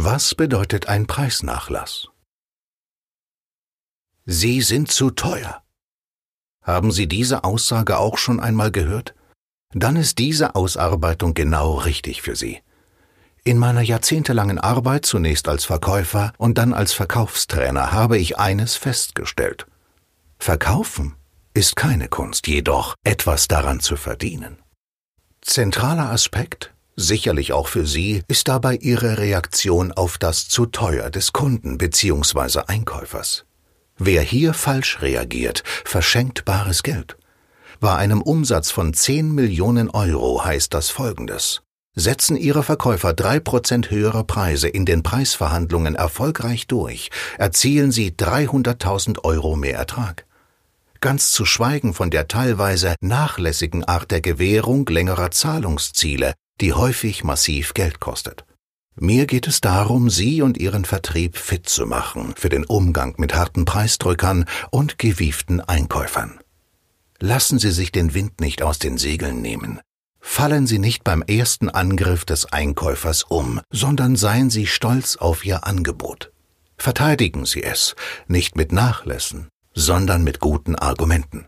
Was bedeutet ein Preisnachlass? Sie sind zu teuer. Haben Sie diese Aussage auch schon einmal gehört? Dann ist diese Ausarbeitung genau richtig für Sie. In meiner jahrzehntelangen Arbeit zunächst als Verkäufer und dann als Verkaufstrainer habe ich eines festgestellt. Verkaufen ist keine Kunst, jedoch etwas daran zu verdienen. Zentraler Aspekt, sicherlich auch für Sie, ist dabei Ihre Reaktion auf das zu teuer des Kunden bzw. Einkäufers. Wer hier falsch reagiert, verschenkt bares Geld. Bei einem Umsatz von 10 Millionen Euro heißt das folgendes. Setzen Ihre Verkäufer drei Prozent höhere Preise in den Preisverhandlungen erfolgreich durch, erzielen Sie 300.000 Euro mehr Ertrag. Ganz zu schweigen von der teilweise nachlässigen Art der Gewährung längerer Zahlungsziele, die häufig massiv Geld kostet. Mir geht es darum, Sie und Ihren Vertrieb fit zu machen für den Umgang mit harten Preisdrückern und gewieften Einkäufern. Lassen Sie sich den Wind nicht aus den Segeln nehmen. Fallen Sie nicht beim ersten Angriff des Einkäufers um, sondern seien Sie stolz auf Ihr Angebot. Verteidigen Sie es, nicht mit Nachlässen, sondern mit guten Argumenten.